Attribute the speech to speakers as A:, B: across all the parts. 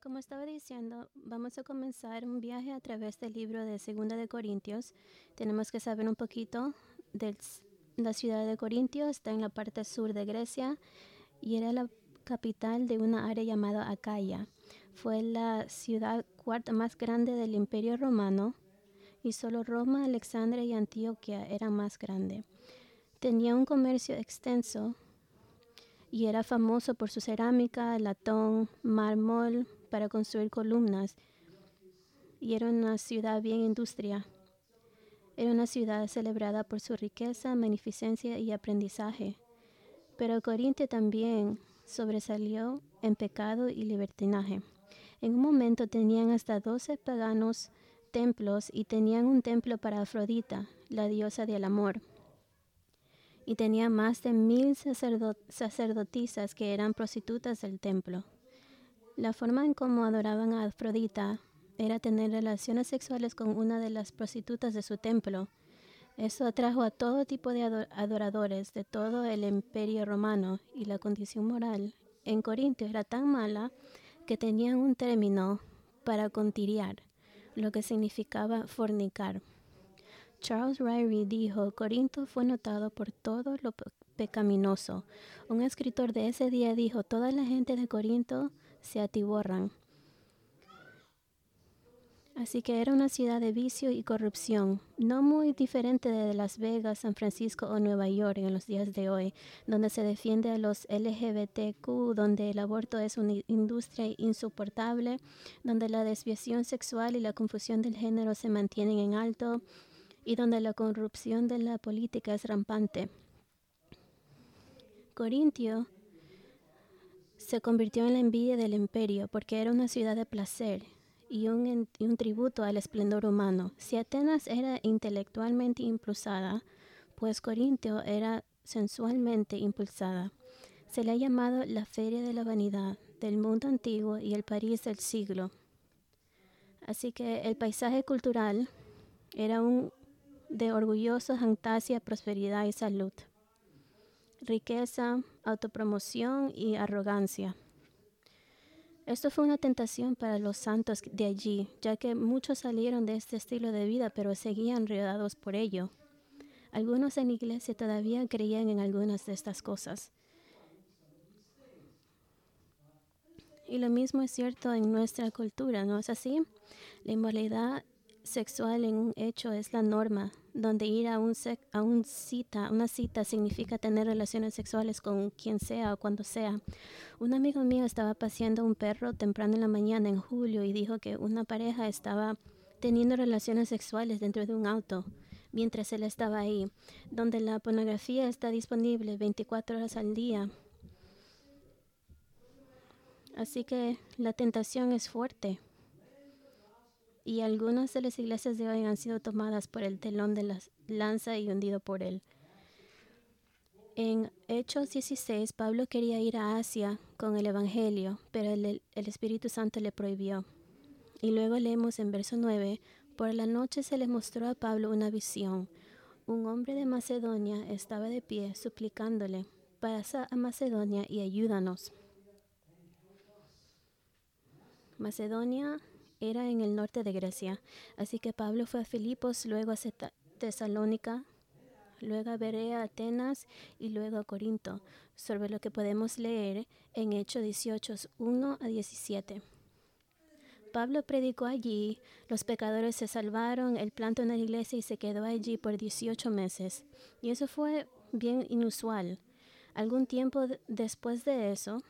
A: Como estaba diciendo, vamos a comenzar un viaje a través del libro de Segunda de Corintios. Tenemos que saber un poquito de la ciudad de Corintios. Está en la parte sur de Grecia y era la capital de una área llamada Acaya. Fue la ciudad cuarta más grande del Imperio Romano y solo Roma, Alexandria y Antioquia eran más grandes. Tenía un comercio extenso y era famoso por su cerámica, latón, mármol para construir columnas. Y era una ciudad bien industria. Era una ciudad celebrada por su riqueza, magnificencia y aprendizaje. Pero Corintio también sobresalió en pecado y libertinaje. En un momento tenían hasta doce paganos templos y tenían un templo para Afrodita, la diosa del amor y tenía más de mil sacerdotisas que eran prostitutas del templo. La forma en cómo adoraban a Afrodita era tener relaciones sexuales con una de las prostitutas de su templo. Eso atrajo a todo tipo de adoradores de todo el imperio romano y la condición moral en Corintio era tan mala que tenían un término para contiriar, lo que significaba fornicar. Charles Ryrie dijo, Corinto fue notado por todo lo pecaminoso. Un escritor de ese día dijo, toda la gente de Corinto se atiborran. Así que era una ciudad de vicio y corrupción, no muy diferente de Las Vegas, San Francisco o Nueva York en los días de hoy, donde se defiende a los LGBTQ, donde el aborto es una industria insoportable, donde la desviación sexual y la confusión del género se mantienen en alto, y donde la corrupción de la política es rampante. Corintio se convirtió en la envidia del imperio porque era una ciudad de placer y un, tributo al esplendor humano. Si Atenas era intelectualmente impulsada, pues Corintio era sensualmente impulsada. Se le ha llamado la feria de la vanidad del mundo antiguo y el París del siglo. Así que el paisaje cultural era un de orgullosa jactancia, prosperidad y salud, riqueza, autopromoción y arrogancia. Esto fue una tentación para los santos de allí, ya que muchos salieron de este estilo de vida, pero seguían rodeados por ello. Algunos en la iglesia todavía creían en algunas de estas cosas. Y lo mismo es cierto en nuestra cultura, ¿no es así? La inmoralidad sexual en un hecho es la norma, donde ir a, un a un cita, una cita significa tener relaciones sexuales con quien sea o cuando sea. Un amigo mío estaba paseando un perro temprano en la mañana en julio y dijo que una pareja estaba teniendo relaciones sexuales dentro de un auto mientras él estaba ahí, donde la pornografía está disponible 24 horas al día. Así que la tentación es fuerte y algunas de las iglesias de hoy han sido tomadas por el telón de la lanza y hundido por él. En Hechos 16, Pablo quería ir a Asia con el Evangelio, pero el, el, Espíritu Santo le prohibió. Y luego leemos en verso 9, por la noche se le mostró a Pablo una visión. Un hombre de Macedonia estaba de pie suplicándole, pasa a Macedonia y ayúdanos. Macedonia era en el norte de Grecia. Así que Pablo fue a Filipos, luego a Tesalónica, luego a Berea, Atenas y luego a Corinto, sobre lo que podemos leer en Hechos 18, 1 a 17. Pablo predicó allí, los pecadores se salvaron, él plantó una iglesia y se quedó allí por 18 meses. Y eso fue bien inusual. Algún tiempo después de eso,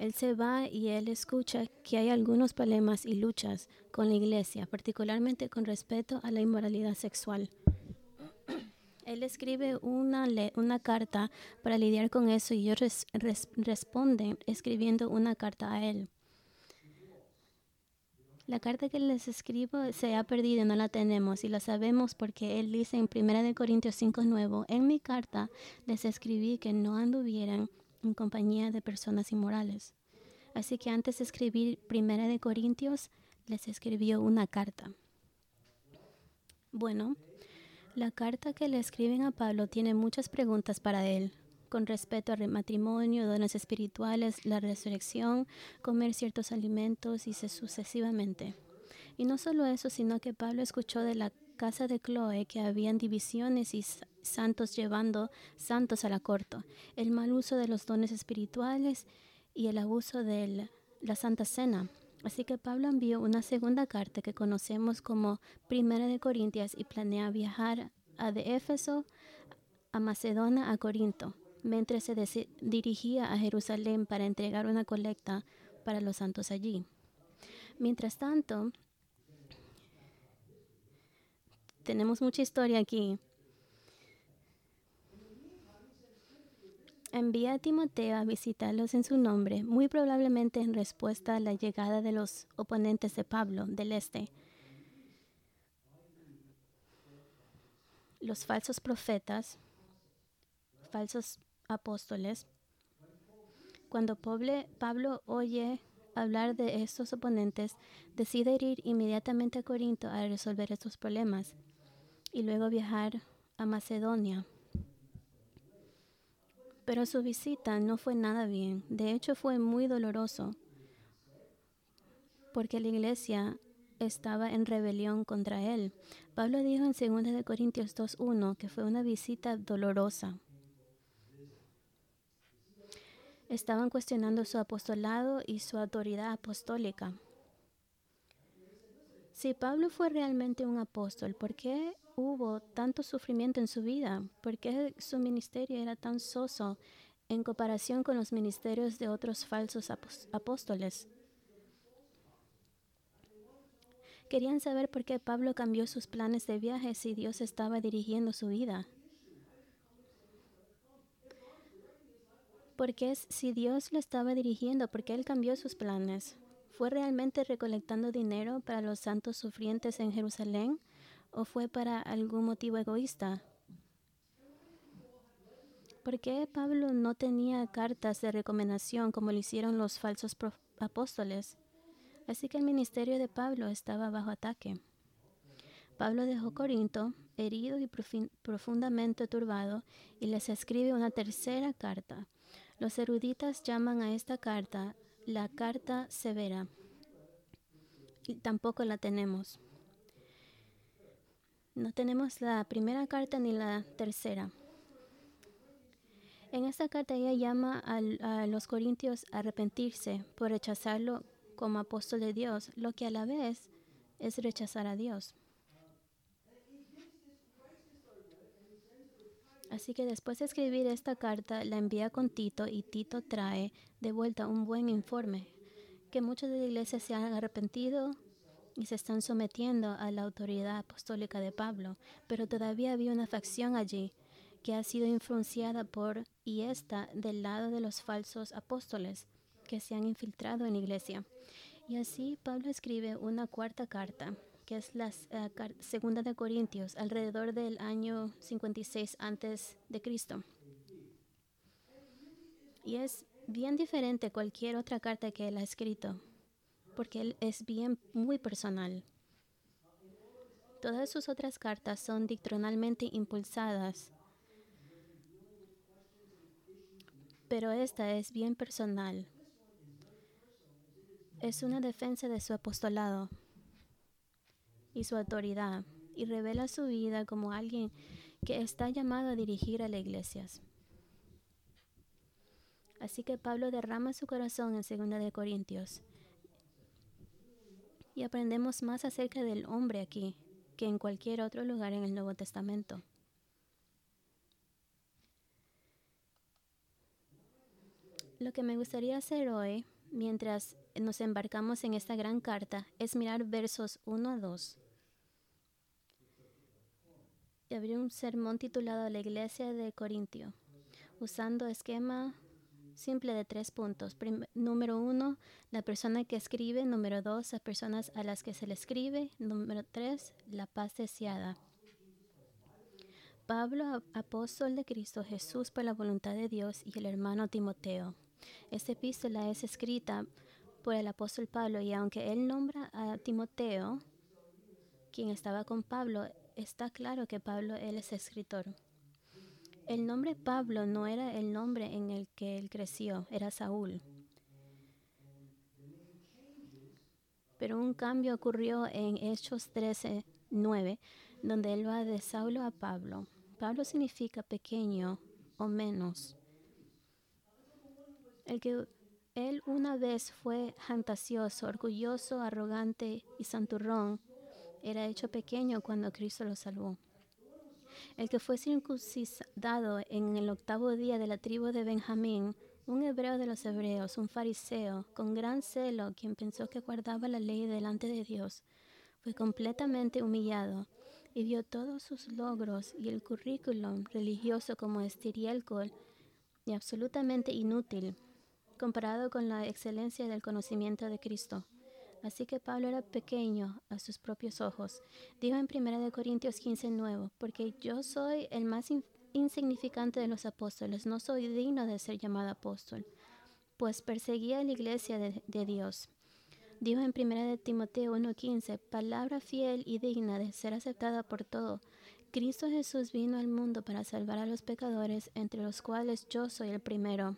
A: él se va y él escucha que hay algunos problemas y luchas con la iglesia, particularmente con respecto a la inmoralidad sexual. Él escribe una, una carta para lidiar con eso y ellos responden escribiendo una carta a él. La carta que les escribo se ha perdido, no la tenemos y la sabemos porque él dice en 1 Corintios 5, nuevo, en mi carta les escribí que no anduvieran en compañía de personas inmorales. Así que antes de escribir Primera de Corintios, les escribió una carta. Bueno, la carta que le escriben a Pablo tiene muchas preguntas para él. con respeto al matrimonio, dones espirituales, la resurrección, comer ciertos alimentos y sucesivamente. Y no solo eso, sino que Pablo escuchó de la casa de Chloe que habían divisiones y santos llevando santos a la corte, el mal uso de los dones espirituales y el abuso de la Santa Cena. Así que Pablo envió una segunda carta que conocemos como Primera de Corintias y planea viajar a de Éfeso a Macedonia a Corinto mientras se dirigía a Jerusalén para entregar una colecta para los santos allí. Mientras tanto, tenemos mucha historia aquí. Envía a Timoteo a visitarlos en su nombre, muy probablemente en respuesta a la llegada de los oponentes de Pablo del Este. Los falsos profetas, falsos apóstoles. Cuando Pablo oye hablar de estos oponentes, decide ir inmediatamente a Corinto a resolver estos problemas y luego viajar a Macedonia. Pero su visita no fue nada bien. De hecho, fue muy doloroso porque la iglesia estaba en rebelión contra él. Pablo dijo en 2 Corintios 2.1 que fue una visita dolorosa. Estaban cuestionando su apostolado y su autoridad apostólica. Si Pablo fue realmente un apóstol, ¿por qué hubo tanto sufrimiento en su vida? ¿Por qué su ministerio era tan soso en comparación con los ministerios de otros falsos apóstoles? Querían saber por qué Pablo cambió sus planes de viaje si Dios estaba dirigiendo su vida. Porque si Dios lo estaba dirigiendo, porque Él cambió sus planes? ¿Fue realmente recolectando dinero para los santos sufrientes en Jerusalén o fue para algún motivo egoísta? ¿Por qué Pablo no tenía cartas de recomendación como lo hicieron los falsos apóstoles? Así que el ministerio de Pablo estaba bajo ataque. Pablo dejó Corinto herido y profundamente turbado y les escribe una tercera carta los eruditas llaman a esta carta la carta severa. Y tampoco la tenemos. No tenemos la primera carta ni la tercera. En esta carta ella llama a, los corintios a arrepentirse por rechazarlo como apóstol de Dios, lo que a la vez es rechazar a Dios. Así que después de escribir esta carta, la envía con Tito y Tito trae de vuelta un buen informe, que muchos de la iglesia se han arrepentido y se están sometiendo a la autoridad apostólica de Pablo, pero todavía había una facción allí que ha sido influenciada por y está del lado de los falsos apóstoles que se han infiltrado en la iglesia. Y así Pablo escribe una cuarta carta que es la eh, segunda de Corintios, alrededor del año 56 antes de Cristo. Y es bien diferente a cualquier otra carta que él ha escrito, porque él es bien muy personal. Todas sus otras cartas son dictrinalmente impulsadas, pero esta es bien personal. Es una defensa de su apostolado y su autoridad y revela su vida como alguien que está llamado a dirigir a las iglesias. Así que Pablo derrama su corazón en 2 de Corintios. Y aprendemos más acerca del hombre aquí que en cualquier otro lugar en el Nuevo Testamento. Lo que me gustaría hacer hoy, mientras nos embarcamos en esta gran carta, es mirar versos 1 a 2 y abrió un sermón titulado La Iglesia de Corintio, usando esquema simple de tres puntos. número uno, la persona que escribe. Número dos, las personas a las que se le escribe. Número tres, la paz deseada. Pablo, apóstol de Cristo Jesús por la voluntad de Dios, y el hermano Timoteo. Esta epístola es escrita por el apóstol Pablo y aunque él nombra a Timoteo, quien estaba con Pablo, está claro que Pablo él es escritor. El nombre Pablo no era el nombre en el que él creció, era Saúl. Pero un cambio ocurrió en Hechos 13, 9, donde él va de Saulo a Pablo. Pablo significa pequeño o menos. El que él una vez fue fantasioso, orgulloso, arrogante y santurrón, era hecho pequeño cuando Cristo lo salvó. El que fue circuncidado en el octavo día de la tribu de Benjamín, un hebreo de los hebreos, un fariseo, con gran celo, quien pensó que guardaba la ley delante de Dios, fue completamente humillado y vio todos sus logros y el currículum religioso como estirialcohol y absolutamente inútil comparado con la excelencia del conocimiento de Cristo. Así que Pablo era pequeño a sus propios ojos. Dijo en 1 Corintios 15, nuevo, porque yo soy el más insignificante de los apóstoles, no soy digno de ser llamado apóstol, pues perseguía la iglesia de, de Dios. Dijo en 1 Timoteo 1:15, palabra fiel y digna de ser aceptada por todo. Cristo Jesús vino al mundo para salvar a los pecadores, entre los cuales yo soy el primero.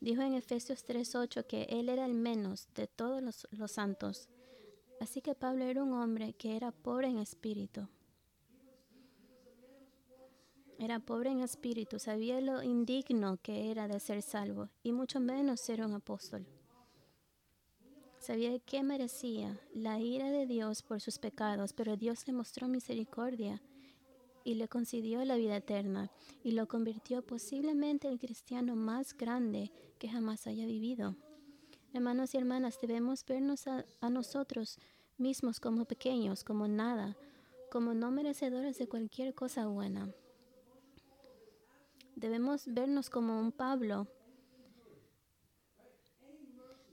A: Dijo en Efesios 3:8 que Él era el menos de todos los, los santos. Así que Pablo era un hombre que era pobre en espíritu. Era pobre en espíritu, sabía lo indigno que era de ser salvo y mucho menos ser un apóstol. Sabía que merecía la ira de Dios por sus pecados, pero Dios le mostró misericordia y le concedió la vida eterna y lo convirtió posiblemente en el cristiano más grande que jamás haya vivido. Hermanos y hermanas, debemos vernos a, nosotros mismos como pequeños, como nada, como no merecedores de cualquier cosa buena. Debemos vernos como un Pablo.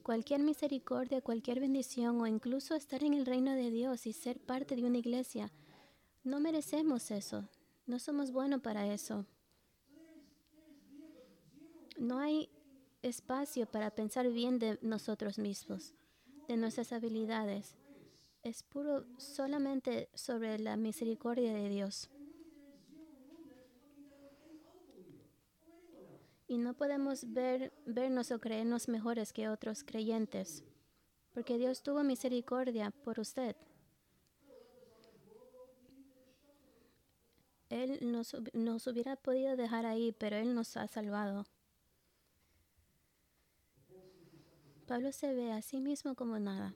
A: Cualquier misericordia, cualquier bendición o incluso estar en el reino de Dios y ser parte de una iglesia, no merecemos eso. No somos buenos para eso. No hay espacio para pensar bien de nosotros mismos, de nuestras habilidades. Es puro solamente sobre la misericordia de Dios. Y no podemos ver, vernos o creernos mejores que otros creyentes, porque Dios tuvo misericordia por usted. Él nos, nos hubiera podido dejar ahí, pero Él nos ha salvado. Pablo se ve a sí mismo como nada,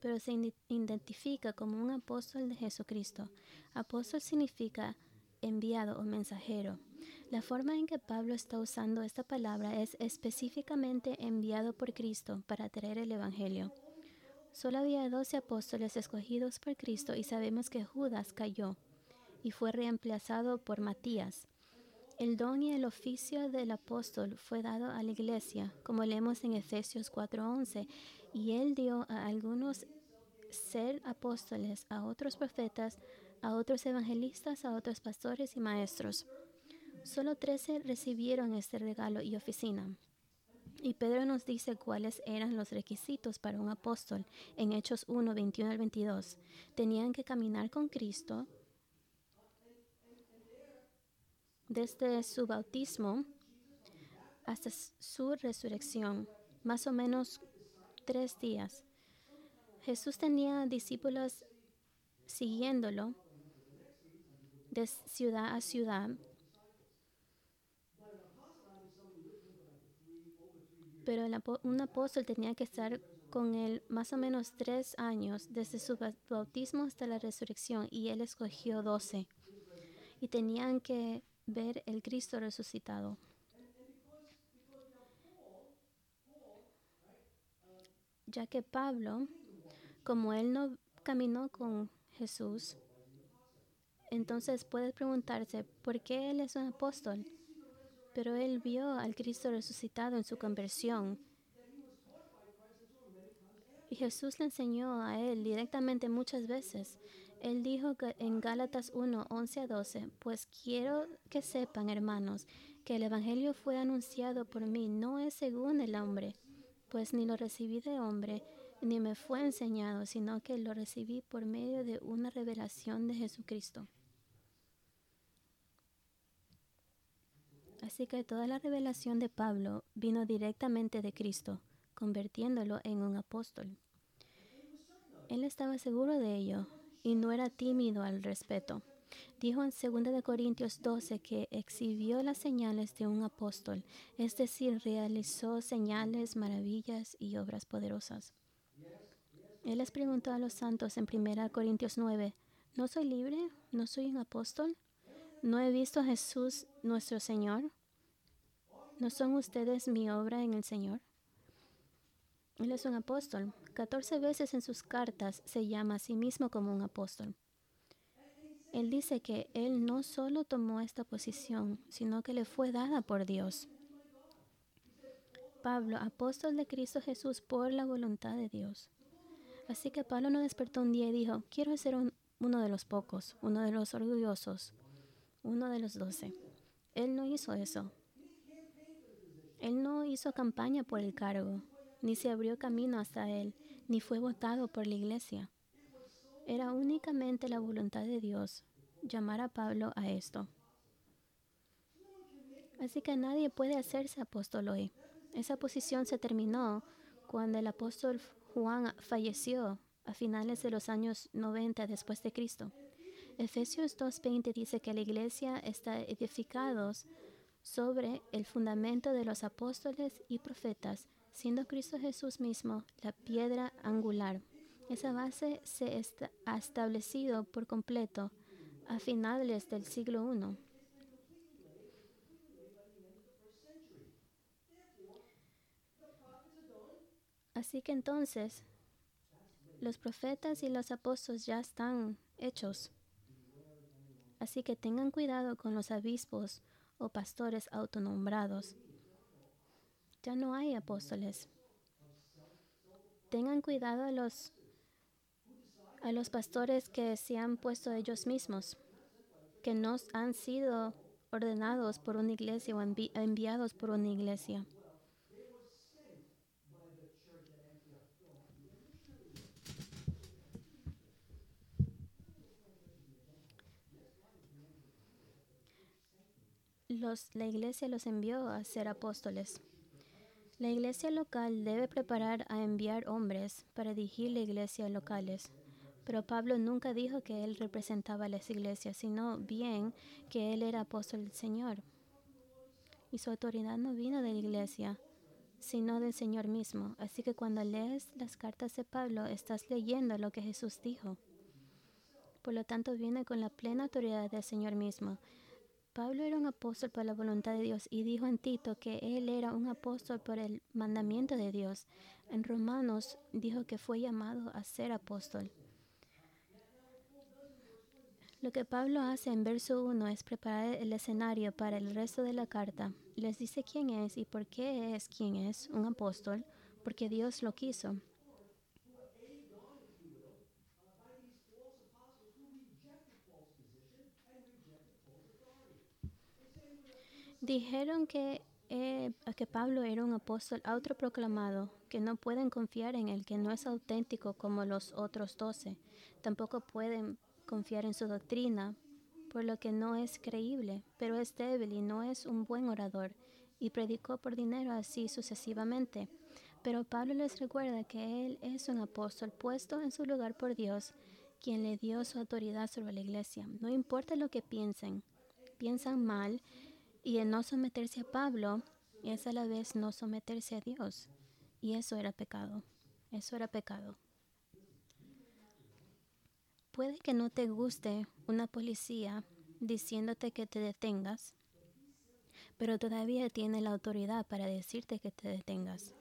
A: pero se identifica como un apóstol de Jesucristo. Apóstol significa enviado o mensajero. La forma en que Pablo está usando esta palabra es específicamente enviado por Cristo para traer el Evangelio. Solo había doce apóstoles escogidos por Cristo y sabemos que Judas cayó y fue reemplazado por Matías. El don y el oficio del apóstol fue dado a la iglesia, como leemos en Efesios 4:11, y él dio a algunos ser apóstoles, a otros profetas, a otros evangelistas, a otros pastores y maestros. Solo trece recibieron este regalo y oficina. Y Pedro nos dice cuáles eran los requisitos para un apóstol en Hechos 1, 21 al 22. Tenían que caminar con Cristo, desde su bautismo hasta su resurrección, más o menos tres días. Jesús tenía discípulos siguiéndolo de ciudad a ciudad, pero un apóstol tenía que estar con él más o menos tres años, desde su bautismo hasta la resurrección, y él escogió doce. Y tenían que ver el Cristo resucitado. Ya que Pablo, como él no caminó con Jesús, entonces puede preguntarse por qué él es un apóstol. Pero él vio al Cristo resucitado en su conversión. Y Jesús le enseñó a él directamente muchas veces. Él dijo que en Gálatas 1, 11 a 12, pues quiero que sepan, hermanos, que el Evangelio fue anunciado por mí, no es según el hombre, pues ni lo recibí de hombre, ni me fue enseñado, sino que lo recibí por medio de una revelación de Jesucristo. Así que toda la revelación de Pablo vino directamente de Cristo, convirtiéndolo en un apóstol. Él estaba seguro de ello y no era tímido al respeto. Dijo en 2 Corintios 12 que exhibió las señales de un apóstol, es decir, realizó señales, maravillas y obras poderosas. Él les preguntó a los santos en 1 Corintios 9, ¿no soy libre? ¿No soy un apóstol? ¿No he visto a Jesús nuestro Señor? ¿No son ustedes mi obra en el Señor? Él es un apóstol. 14 veces en sus cartas se llama a sí mismo como un apóstol. Él dice que Él no solo tomó esta posición, sino que le fue dada por Dios. Pablo, apóstol de Cristo Jesús por la voluntad de Dios. Así que Pablo no despertó un día y dijo, quiero ser uno de los pocos, uno de los orgullosos, uno de los doce. Él no hizo eso. Él no hizo campaña por el cargo, ni se abrió camino hasta él, ni fue votado por la iglesia. Era únicamente la voluntad de Dios llamar a Pablo a esto. Así que nadie puede hacerse apóstol hoy. Esa posición se terminó cuando el apóstol Juan falleció a finales de los años 90 después de Cristo. Efesios 2.20 dice que la iglesia está edificada sobre el fundamento de los apóstoles y profetas, siendo Cristo Jesús mismo la piedra angular. Esa base se ha establecido por completo a finales del siglo I. Así que entonces los profetas y los apóstoles ya están hechos. Así que tengan cuidado con los obispos o pastores autonombrados. Ya no hay apóstoles. Tengan cuidado a los a los pastores que se han puesto ellos mismos, que no han sido ordenados por una iglesia o enviados por una iglesia. La iglesia los envió a ser apóstoles. La iglesia local debe preparar a enviar hombres para dirigir la iglesia locales. Pero Pablo nunca dijo que él representaba a las iglesias, sino bien que él era apóstol del Señor. Y su autoridad no vino de la iglesia, sino del Señor mismo. Así que cuando lees las cartas de Pablo, estás leyendo lo que Jesús dijo. Por lo tanto, viene con la plena autoridad del Señor mismo. Pablo era un apóstol por la voluntad de Dios y dijo en Tito que él era un apóstol por el mandamiento de Dios. En Romanos dijo que fue llamado a ser apóstol. Lo que Pablo hace en verso 1 es preparar el escenario para el resto de la carta. Les dice quién es y por qué es quién es un apóstol, porque Dios lo quiso. Dijeron que, eh, que Pablo era un apóstol autoproclamado, que no pueden confiar en él, que no es auténtico como los otros doce. Tampoco pueden confiar en su doctrina, por lo que no es creíble, pero es débil y no es un buen orador, y predicó por dinero así sucesivamente. Pero Pablo les recuerda que él es un apóstol puesto en su lugar por Dios, quien le dio su autoridad sobre la iglesia. No importa lo que piensen, piensan mal, y el no someterse a Pablo es a la vez no someterse a Dios. Y eso era pecado. Eso era pecado. Puede que no te guste una policía diciéndote que te detengas, pero todavía tiene la autoridad para decirte que te detengas.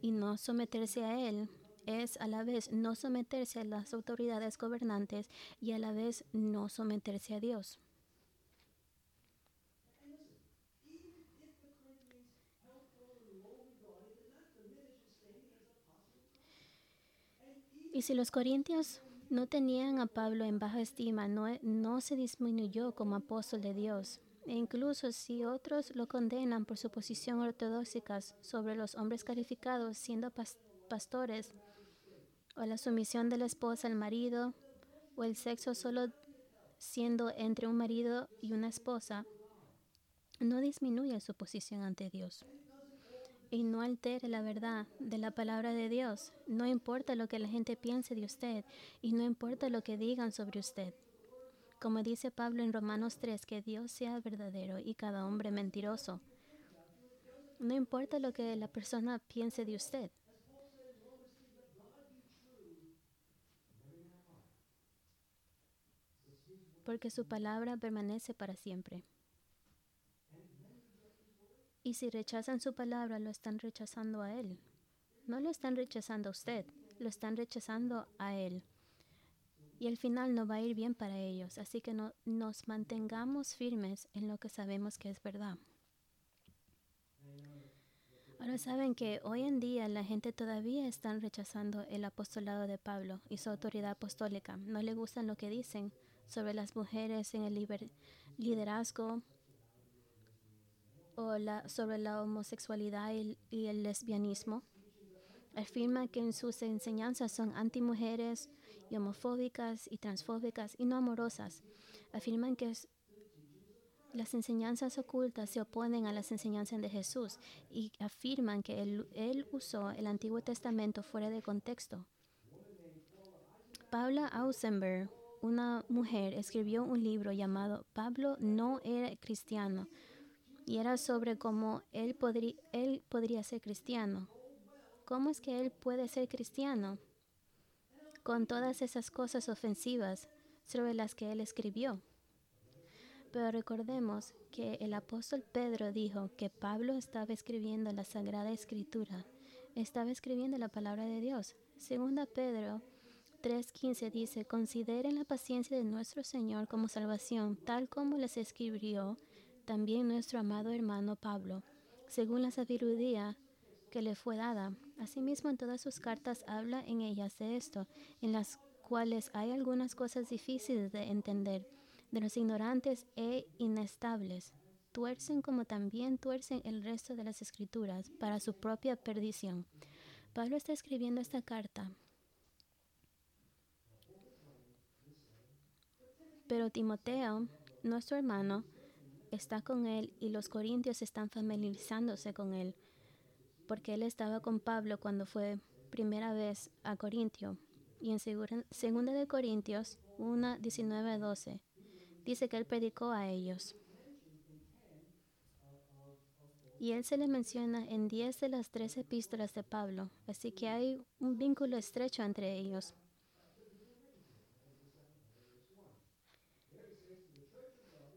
A: Y no someterse a él es a la vez no someterse a las autoridades gobernantes y a la vez no someterse a Dios. Y si los corintios no tenían a Pablo en baja estima, no, no se disminuyó como apóstol de Dios. E incluso si otros lo condenan por su posición ortodoxa sobre los hombres calificados siendo pastores, o la sumisión de la esposa al marido, o el sexo solo siendo entre un marido y una esposa, no disminuye su posición ante Dios y no altere la verdad de la palabra de Dios. No importa lo que la gente piense de usted y no importa lo que digan sobre usted. Como dice Pablo en Romanos 3, que Dios sea verdadero y cada hombre mentiroso. No importa lo que la persona piense de usted. Porque su palabra permanece para siempre. Y si rechazan su palabra, lo están rechazando a Él. No lo están rechazando a usted, lo están rechazando a Él. Y al final no va a ir bien para ellos. Así que no, nos mantengamos firmes en lo que sabemos que es verdad. Ahora saben que hoy en día la gente todavía está rechazando el apostolado de Pablo y su autoridad apostólica. No le gustan lo que dicen sobre las mujeres en el liderazgo sobre la homosexualidad y, el lesbianismo. Afirma que sus enseñanzas son antimujeres y homofóbicas y transfóbicas y no amorosas. Afirman que las enseñanzas ocultas se oponen a las enseñanzas de Jesús y afirman que él, él usó el Antiguo Testamento fuera de contexto. Paula Ausenberg, una mujer, escribió un libro llamado Pablo no era cristiano y era sobre cómo él, podría, él podría ser cristiano. ¿Cómo es que él puede ser cristiano? Con todas esas cosas ofensivas sobre las que él escribió. Pero recordemos que el apóstol Pedro dijo que Pablo estaba escribiendo la Sagrada Escritura, estaba escribiendo la palabra de Dios. Segunda Pedro 3:15 dice, consideren la paciencia de nuestro Señor como salvación, tal como les escribió también nuestro amado hermano Pablo, según la sabiduría que le fue dada. Asimismo, en todas sus cartas habla en ellas de esto, en las cuales hay algunas cosas difíciles de entender, de los ignorantes e inestables. Tuercen como también tuercen el resto de las escrituras para su propia perdición. Pablo está escribiendo esta carta. Pero Timoteo, nuestro hermano, está con él y los corintios están familiarizándose con él, porque él estaba con Pablo cuando fue primera vez a Corintio. Y en segunda de Corintios 1, 19 12, dice que él predicó a ellos. Y él se le menciona en 10 de las 13 epístolas de Pablo, así que hay un vínculo estrecho entre ellos.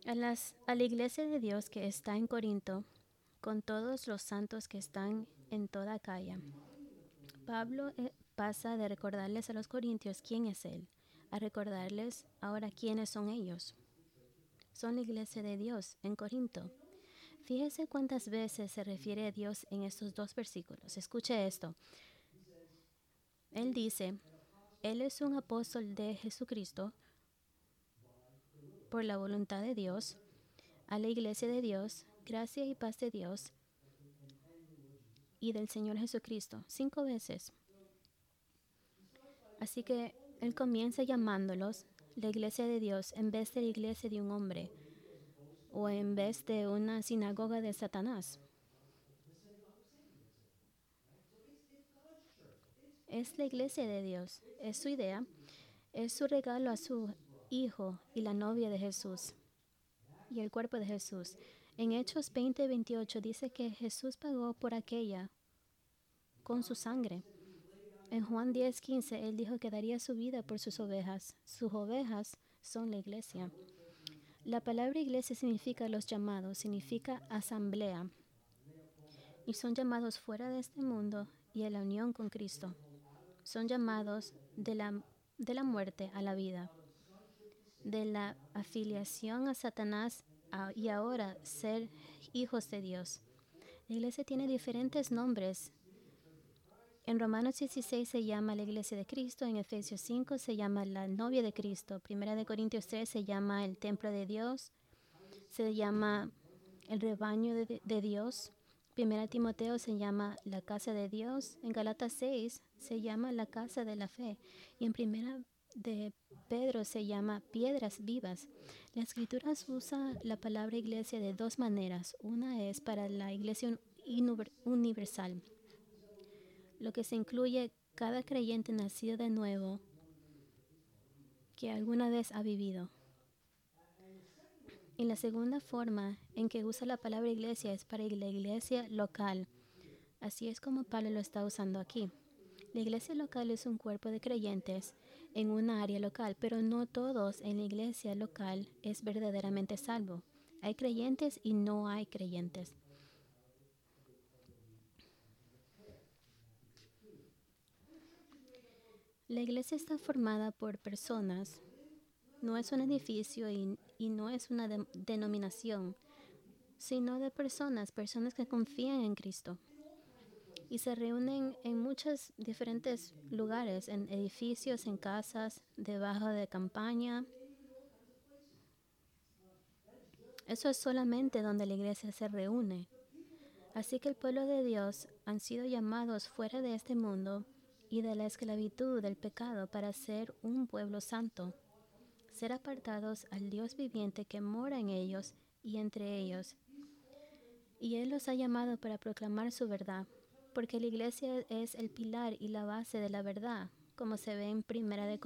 A: A, la iglesia de Dios que está en Corinto, con todos los santos que están en toda calle. Pablo eh, pasa de recordarles a los corintios quién es Él, a recordarles ahora quiénes son ellos. Son la iglesia de Dios en Corinto. Fíjese cuántas veces se refiere a Dios en estos dos versículos. Escuche esto. Él dice, Él es un apóstol de Jesucristo por la voluntad de Dios, a la iglesia de Dios, gracia y paz de Dios y del Señor Jesucristo, cinco veces. Así que Él comienza llamándolos la iglesia de Dios en vez de la iglesia de un hombre o en vez de una sinagoga de Satanás. Es la iglesia de Dios, es su idea, es su regalo a su hijo y la novia de Jesús y el cuerpo de Jesús. En Hechos 20, 28 dice que Jesús pagó por aquella con su sangre. En Juan 10, 15, él dijo que daría su vida por sus ovejas. Sus ovejas son la iglesia. La palabra iglesia significa los llamados, significa asamblea. Y son llamados fuera de este mundo y a la unión con Cristo. Son llamados de la, de la muerte a la vida de la afiliación a Satanás y ahora ser hijos de Dios. La iglesia tiene diferentes nombres. En Romanos 16 se llama la iglesia de Cristo, en Efesios 5 se llama la novia de Cristo, Primera de Corintios 3 se llama el templo de Dios, se llama el rebaño de, Dios, Primera Timoteo se llama la casa de Dios, en Galatas 6 se llama la casa de la fe y en Primera de Pedro se llama piedras vivas. La escritura usa la palabra iglesia de dos maneras. Una es para la iglesia universal, lo que se incluye cada creyente nacido de nuevo que alguna vez ha vivido. Y la segunda forma en que usa la palabra iglesia es para la iglesia local. Así es como Pablo lo está usando aquí. La iglesia local es un cuerpo de creyentes en una área local, pero no todos en la iglesia local es verdaderamente salvo. Hay creyentes y no hay creyentes. La iglesia está formada por personas no es un edificio y, no es una denominación, sino de personas, personas que confían en Cristo. Y se reúnen en muchos diferentes lugares, en edificios, en casas, debajo de campaña. Eso es solamente donde la iglesia se reúne. Así que el pueblo de Dios han sido llamados fuera de este mundo y de la esclavitud del pecado para ser un pueblo santo ser apartados al Dios viviente que mora en ellos y entre ellos. Y Él los ha llamado para proclamar su verdad, porque la iglesia es el pilar y la base de la verdad, como se ve en Primera de